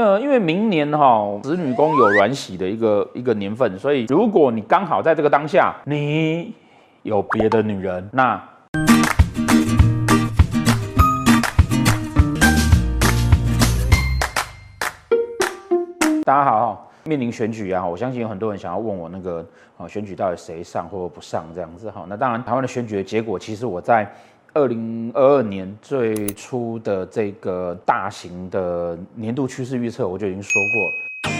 呃，因为明年哈子女宫有软喜的一个一个年份，所以如果你刚好在这个当下，你有别的女人，那大家好。面临选举啊，我相信有很多人想要问我那个啊，选举到底谁上或者不上这样子哈。那当然，台湾的选举的结果，其实我在二零二二年最初的这个大型的年度趋势预测，我就已经说过了。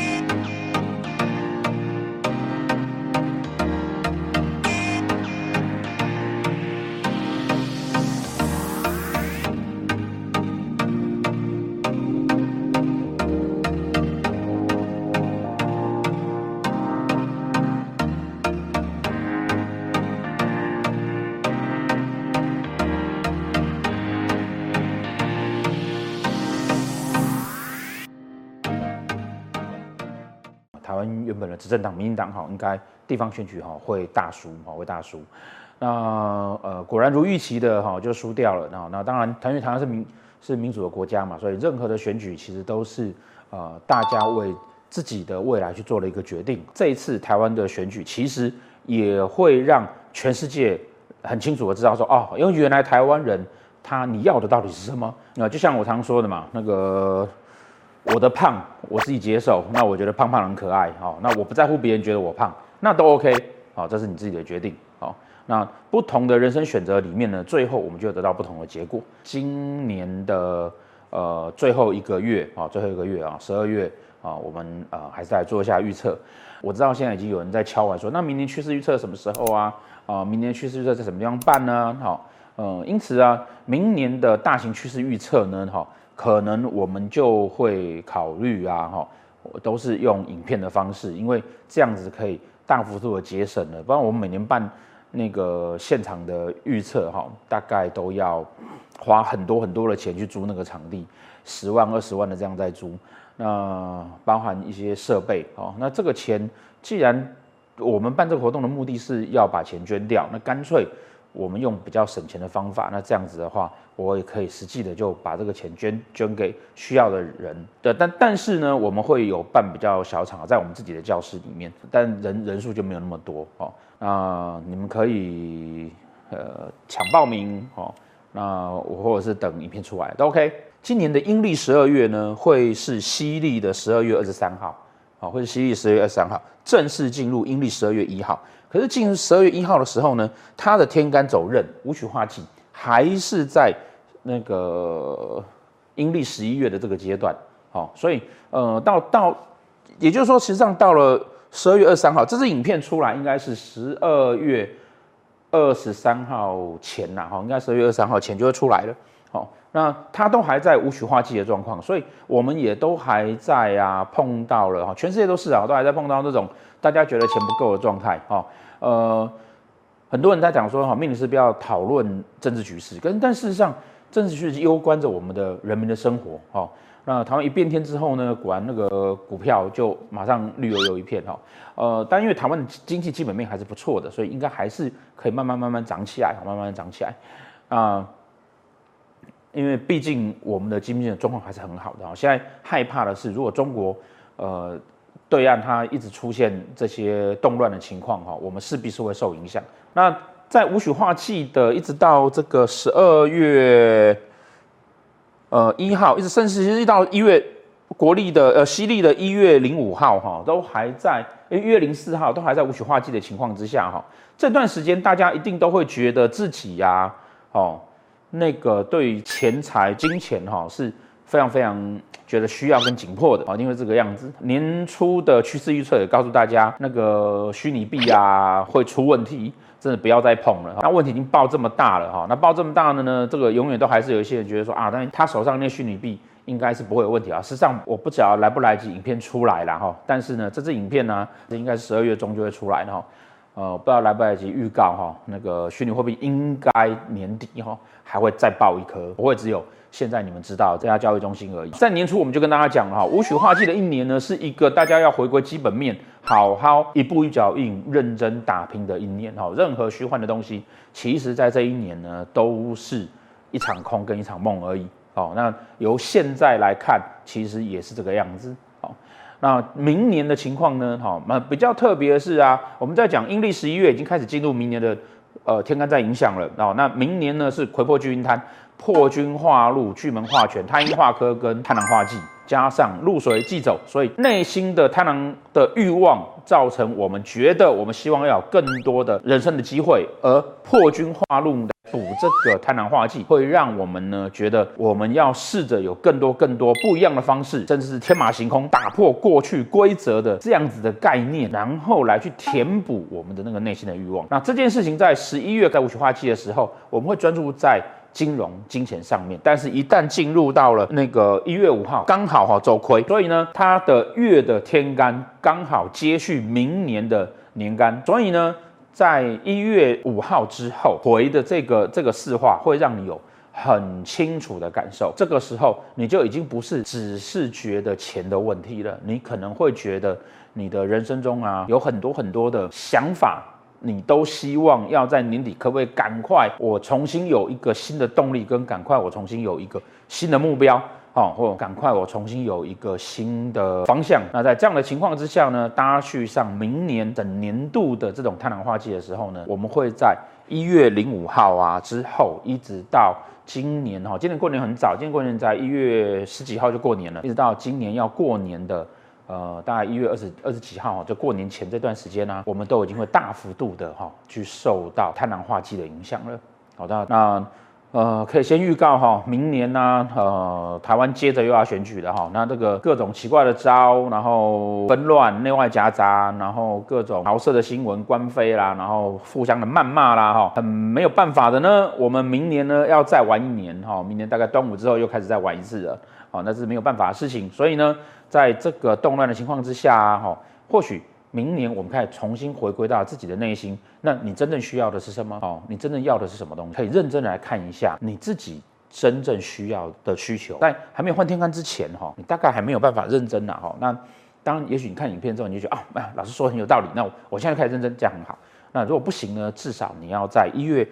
台湾原本的执政党民进党哈，应该地方选举哈会大输哈，会大输。那呃果然如预期的哈就输掉了。那那当然，因为台湾是民是民主的国家嘛，所以任何的选举其实都是呃大家为自己的未来去做了一个决定。这一次台湾的选举其实也会让全世界很清楚的知道说哦，因为原来台湾人他你要的到底是什么？那就像我常说的嘛，那个。我的胖我自己接受，那我觉得胖胖很可爱，好，那我不在乎别人觉得我胖，那都 OK，好，这是你自己的决定，好，那不同的人生选择里面呢，最后我们就得到不同的结果。今年的呃最后一个月啊，最后一个月啊，十二月啊，我们呃还是来做一下预测。我知道现在已经有人在敲碗说，那明年趋势预测什么时候啊？啊，明年趋势预测在什么地方办呢？好，嗯，因此啊，明年的大型趋势预测呢，哈。可能我们就会考虑啊，哈，都是用影片的方式，因为这样子可以大幅度的节省了。不然我们每年办那个现场的预测，哈，大概都要花很多很多的钱去租那个场地，十万二十万的这样在租，那包含一些设备，哦，那这个钱既然我们办这个活动的目的是要把钱捐掉，那干脆。我们用比较省钱的方法，那这样子的话，我也可以实际的就把这个钱捐捐给需要的人。对，但但是呢，我们会有办比较小场，在我们自己的教室里面，但人人数就没有那么多哦。那你们可以呃抢报名哦。那我或者是等影片出来都 OK。今年的阴历十二月呢，会是西历的十二月二十三号，好，会是西历十二月二十三号，正式进入阴历十二月一号。可是进入十二月一号的时候呢，它的天干走刃，五曲化忌还是在那个阴历十一月的这个阶段，好，所以呃到到，也就是说，实际上到了十二月二十三号，这支影片出来应该是十二月二十三号前呐，哈，应该十二月二十三号前就会出来了，好，那它都还在无曲化忌的状况，所以我们也都还在啊碰到了哈，全世界都是啊，都还在碰到这种。大家觉得钱不够的状态，哈，呃，很多人在讲说，哈，命理师不要讨论政治局势，跟但事实上，政治局势攸关着我们的人民的生活，哈。那台湾一变天之后呢，果然那个股票就马上绿油油一片，哈，呃，但因为台湾的经济基本面还是不错的，所以应该还是可以慢慢慢慢涨起来，慢慢涨起来，啊，因为毕竟我们的经济的状况还是很好的，哈。现在害怕的是，如果中国，呃。对岸它一直出现这些动乱的情况哈，我们势必是会受影响。那在无曲化忌的，一直到这个十二月，呃一号，一直甚至一直到一月国历的呃西历的一月零五号哈，都还在一月零四号都还在无曲化忌的情况之下哈，这段时间大家一定都会觉得自己呀、哦，那个对钱财金钱哈是。非常非常觉得需要跟紧迫的啊，因为这个样子，年初的趋势预测也告诉大家，那个虚拟币啊会出问题，真的不要再碰了。那问题已经爆这么大了哈，那爆这么大的呢，这个永远都还是有一些人觉得说啊，但他手上那虚拟币应该是不会有问题啊。实际上我不知道来不来及影片出来了哈，但是呢，这支影片呢，应该是十二月中就会出来的哈。呃，不知道来不来及预告哈，那个虚拟货币应该年底哈还会再爆一颗，不会只有。现在你们知道这家交易中心而已。在年初我们就跟大家讲了哈，武曲化忌的一年呢，是一个大家要回归基本面，好好一步一脚印，认真打拼的一年哈。任何虚幻的东西，其实在这一年呢，都是一场空跟一场梦而已哦，那由现在来看，其实也是这个样子。好，那明年的情况呢？哈，那比较特别的是啊，我们在讲阴历十一月已经开始进入明年的呃天干在影响了。哦，那明年呢是魁破巨阴贪。破军化禄，巨门化权，太阴化科跟贪狼化忌，加上禄水忌走，所以内心的贪婪的欲望，造成我们觉得我们希望要有更多的人生的机会，而破军化禄补这个贪婪化忌，会让我们呢觉得我们要试着有更多更多不一样的方式，甚至是天马行空，打破过去规则的这样子的概念，然后来去填补我们的那个内心的欲望。那这件事情在十一月在五曲化忌的时候，我们会专注在。金融金钱上面，但是一旦进入到了那个一月五号，刚好哈走亏，所以呢，它的月的天干刚好接续明年的年干，所以呢，在一月五号之后回的这个这个四化会让你有很清楚的感受，这个时候你就已经不是只是觉得钱的问题了，你可能会觉得你的人生中啊有很多很多的想法。你都希望要在年底，可不可以赶快我重新有一个新的动力，跟赶快我重新有一个新的目标，好，或赶快我重新有一个新的方向。那在这样的情况之下呢，搭续上明年整年度的这种贪狼化忌的时候呢，我们会在一月零五号啊之后，一直到今年哈，今年过年很早，今年过年在一月十几号就过年了，一直到今年要过年的。呃，大概一月二十二十几号，就过年前这段时间呢、我们都已经会大幅度的哈，去受到贪狼化忌的影响了。好的，那呃，可以先预告哈，明年呢、呃，台湾接着又要选举了哈，那这个各种奇怪的招，然后纷乱、内外夹杂，然后各种桃色的新闻、官非啦，然后互相的谩骂啦，哈，很没有办法的呢。我们明年呢要再玩一年哈，明年大概端午之后又开始再玩一次了，好，那是没有办法的事情，所以呢。在这个动乱的情况之下，哈，或许明年我们开始重新回归到自己的内心。那你真正需要的是什么？哦，你真正要的是什么东西？可以认真来看一下你自己真正需要的需求。在还没有换天干之前，哈，你大概还没有办法认真呐，哈。那当，也许你看影片之后，你就觉得啊，老师说很有道理。那我我现在开始认真，这样很好。那如果不行呢？至少你要在一月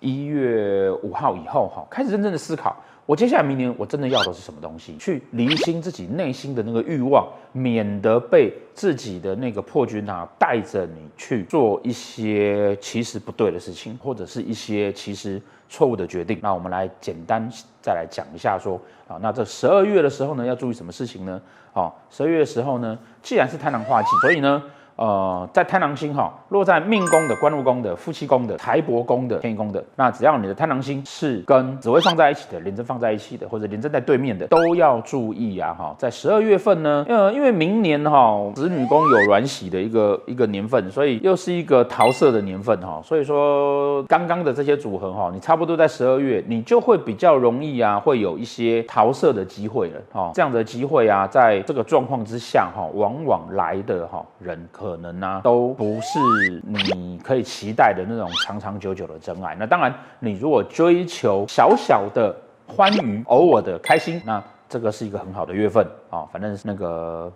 一月五号以后，哈，开始认真的思考。我接下来明年我真的要的是什么东西？去厘清自己内心的那个欲望，免得被自己的那个破军啊带着你去做一些其实不对的事情，或者是一些其实错误的决定。那我们来简单再来讲一下说啊，那这十二月的时候呢，要注意什么事情呢？啊，十二月的时候呢，既然是贪狼化忌，所以呢。呃，在贪狼星哈，落在命宫的、官禄宫的、夫妻宫的、财帛宫的、天乙宫的，那只要你的贪狼星是跟紫微放在一起的、廉贞放在一起的，或者廉贞在对面的，都要注意啊哈。在十二月份呢，呃，因为明年哈，子女宫有软喜的一个一个年份，所以又是一个桃色的年份哈，所以说刚刚的这些组合哈，你差不多在十二月，你就会比较容易啊，会有一些桃色的机会了哈。这样的机会啊，在这个状况之下哈，往往来的哈人可。可能呢、啊，都不是你可以期待的那种长长久久的真爱。那当然，你如果追求小小的欢愉、偶尔的开心，那这个是一个很好的月份啊、哦。反正那个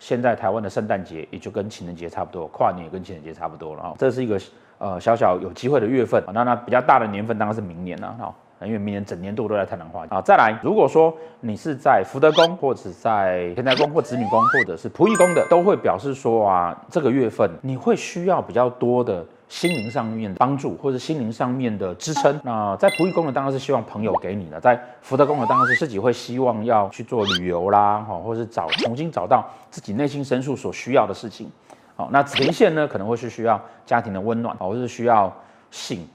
现在台湾的圣诞节也就跟情人节差不多，跨年也跟情人节差不多了啊、哦。这是一个呃小小有机会的月份。那那比较大的年份当然是明年了啊。哦因为明年整年度都在贪狼化忌啊。再来，如果说你是在福德宫，或者在天台宫或子女宫，或者是仆役宫的，都会表示说啊，这个月份你会需要比较多的心灵上面的帮助，或者心灵上面的支撑。那在仆役宫的当然是希望朋友给你的，在福德宫的当然是自己会希望要去做旅游啦，哈，或者是找重新找到自己内心深处所需要的事情。好，那天线呢，可能会是需要家庭的温暖，或是需要性。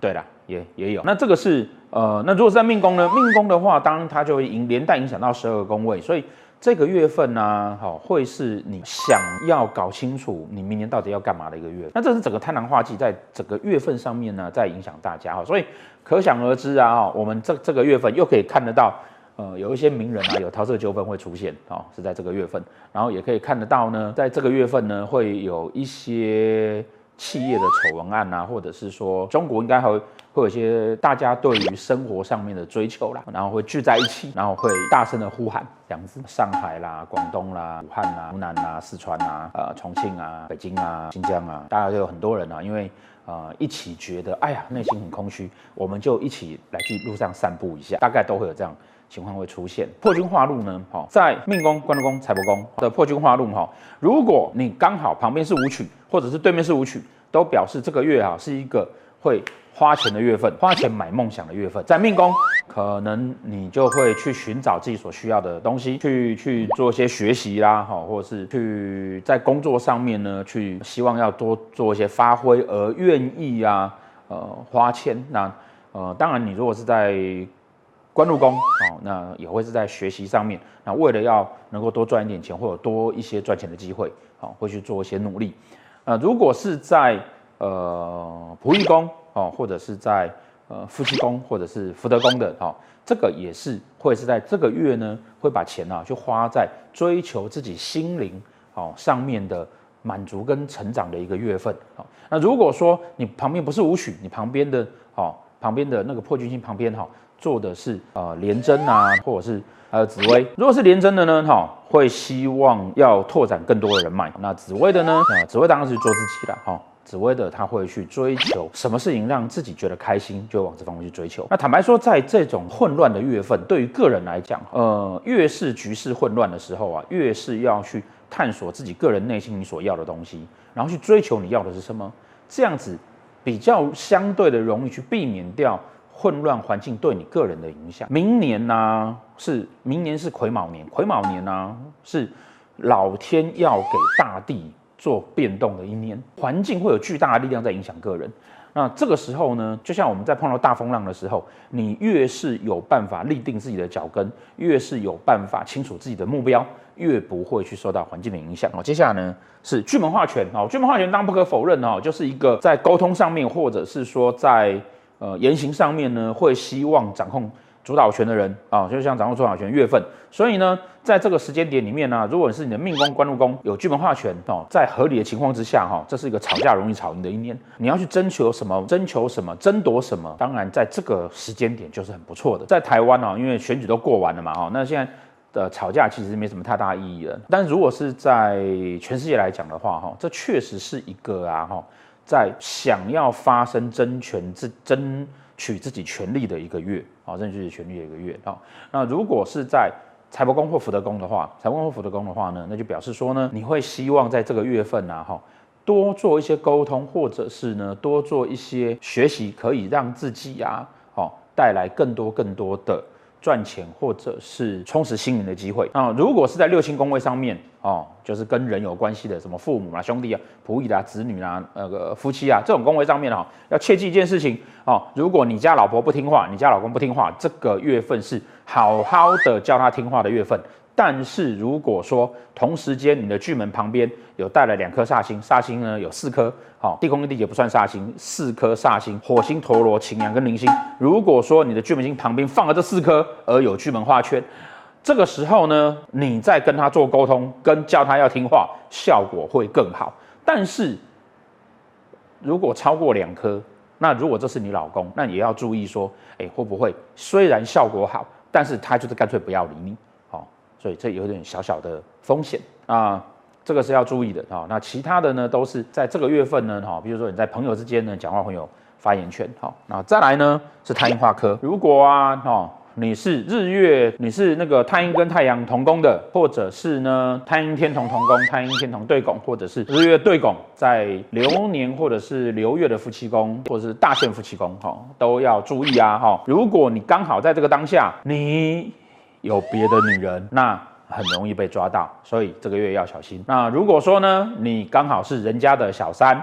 对了，也也有。那这个是呃，那如果是在命宫呢？命宫的话，当然它就会影连带影响到十二个宫位，所以这个月份呢、啊，好会是你想要搞清楚你明年到底要干嘛的一个月。那这是整个贪狼化忌在整个月份上面呢，在影响大家哈。所以可想而知啊，我们这这个月份又可以看得到，呃，有一些名人啊，有桃色纠纷会出现哦，是在这个月份。然后也可以看得到呢，在这个月份呢，会有一些。企业的丑闻案啊，或者是说中国应该还会会有一些大家对于生活上面的追求啦，然后会聚在一起，然后会大声的呼喊这样子。上海啦、广东啦、武汉啦、湖南啦、四川啊、呃、重庆啊、北京啊、新疆啊，大家都有很多人啊，因为呃一起觉得哎呀内心很空虚，我们就一起来去路上散步一下，大概都会有这样情况会出现。破军化禄呢，哈，在命宫、官禄宫、财帛宫的破军化禄哈，如果你刚好旁边是武曲，或者是对面是武曲，都表示这个月啊是一个会花钱的月份，花钱买梦想的月份。在命宫，可能你就会去寻找自己所需要的东西，去去做一些学习啦，哈，或者是去在工作上面呢，去希望要多做一些发挥，而愿意啊，呃，花钱。那呃，当然你如果是在官禄宫，哦，那也会是在学习上面。那为了要能够多赚一点钱，或者多一些赚钱的机会，好，会去做一些努力。呃，如果是在呃仆役宫哦，或者是在呃夫妻宫或者是福德宫的哦，这个也是会是在这个月呢，会把钱啊去花在追求自己心灵哦上面的满足跟成长的一个月份。好，那如果说你旁边不是武曲，你旁边的哦旁边的那个破军星旁边哈做的是呃廉贞啊，或者是还有紫微，如果是廉贞的呢哈。会希望要拓展更多的人脉。那紫微的呢？啊，紫微当然是做自己的哈。紫微的他会去追求什么事情让自己觉得开心，就往这方面去追求。那坦白说，在这种混乱的月份，对于个人来讲，呃，越是局势混乱的时候啊，越是要去探索自己个人内心你所要的东西，然后去追求你要的是什么，这样子比较相对的容易去避免掉。混乱环境对你个人的影响。明年呢、是明年是癸卯年，癸卯年呢、是老天要给大地做变动的一年，环境会有巨大的力量在影响个人。那这个时候呢，就像我们在碰到大风浪的时候，你越是有办法立定自己的脚跟，越是有办法清楚自己的目标，越不会去受到环境的影响。哦，接下来呢是巨门化权哦，巨门化权当然不可否认哦，就是一个在沟通上面，或者是说在。呃，言行上面呢，会希望掌控主导权的人啊，就像掌控主导权月份，所以呢，在这个时间点里面呢，如果是你的命宫、官禄宫有巨门化权哦，在合理的情况之下哈，这是一个吵架容易吵赢的一年。你要去征求什么？征求什么？争夺什么？当然，在这个时间点就是很不错的。在台湾啊，因为选举都过完了嘛，哈，那现在的吵架其实没什么太大意义了。但如果是在全世界来讲的话，哈，这确实是一个啊，哈。在想要发生争权自争取自己权利的一个月啊，争取自己权利的一个月啊。那如果是在财帛宫或福德宫的话，财帛宫或福德宫的话呢，那就表示说呢，你会希望在这个月份啊，哈，多做一些沟通，或者是呢，多做一些学习，可以让自己啊，哦，带来更多更多的。赚钱或者是充实心灵的机会啊！如果是在六亲宫位上面哦，就是跟人有关系的，什么父母啊、兄弟啊、仆役啊、子女啊、那个夫妻啊这种宫位上面哈，要切记一件事情哦：如果你家老婆不听话，你家老公不听话，这个月份是好好的教他听话的月份。但是如果说同时间你的巨门旁边有带了两颗煞星，煞星呢有四颗，好，地空跟地劫不算煞星，四颗煞星，火星、陀罗、擎羊跟铃星。如果说你的巨门星旁边放了这四颗，而有巨门化权，这个时候呢，你再跟他做沟通，跟叫他要听话，效果会更好。但是如果超过两颗，那如果这是你老公，那也要注意说，哎，会不会虽然效果好，但是他就是干脆不要理你。所以这有点小小的风险啊，这个是要注意的啊。那其他的呢，都是在这个月份呢，哈，比如说你在朋友之间呢，讲话会有发言权。好，那再来呢是太阴化科。如果啊，哈，你是日月，你是那个太阴跟太阳同宫的，或者是呢太阴天同同宫，太阴天同对拱，或者是日月对拱，在流年或者是流月的夫妻宫，或者是大限夫妻宫，哈，都要注意啊，哈。如果你刚好在这个当下，你。有别的女人，那很容易被抓到，所以这个月要小心。那如果说呢，你刚好是人家的小三，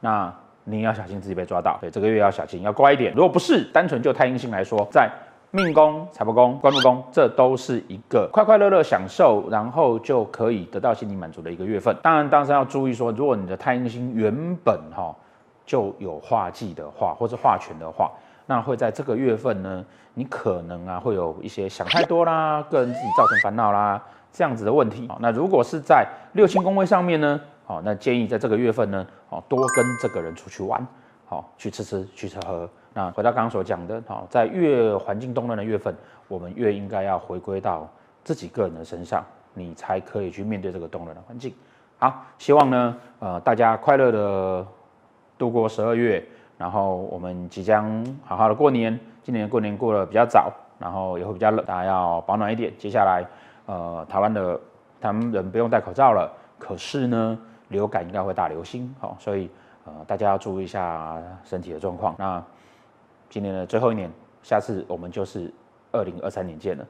那你要小心自己被抓到，所以这个月要小心，要乖一点。如果不是单纯就太阴星来说，在命宫、财帛宫、官禄宫，这都是一个快快乐乐享受，然后就可以得到心理满足的一个月份。当然，当时要注意说，如果你的太阴星原本哈就有化忌的话，或是化权的话。那会在这个月份呢，你可能啊会有一些想太多啦，个人自己造成烦恼啦，这样子的问题。好，那如果是在六亲宫位上面呢，好，那建议在这个月份呢，好，多跟这个人出去玩，好，去吃吃，去吃喝。那回到刚刚所讲的，好，在越环境动乱的月份，我们越应该要回归到自己个人的身上，你才可以去面对这个动乱的环境。好，希望呢，呃，大家快乐的度过十二月。然后我们即将好好的过年，今年过年过得比较早，然后也会比较冷，大家要保暖一点。接下来，呃，台湾的他们人不用戴口罩了，可是呢，流感应该会大流行，好，所以呃，大家要注意一下身体的状况。那今年的最后一年，下次我们就是二零二三年见了。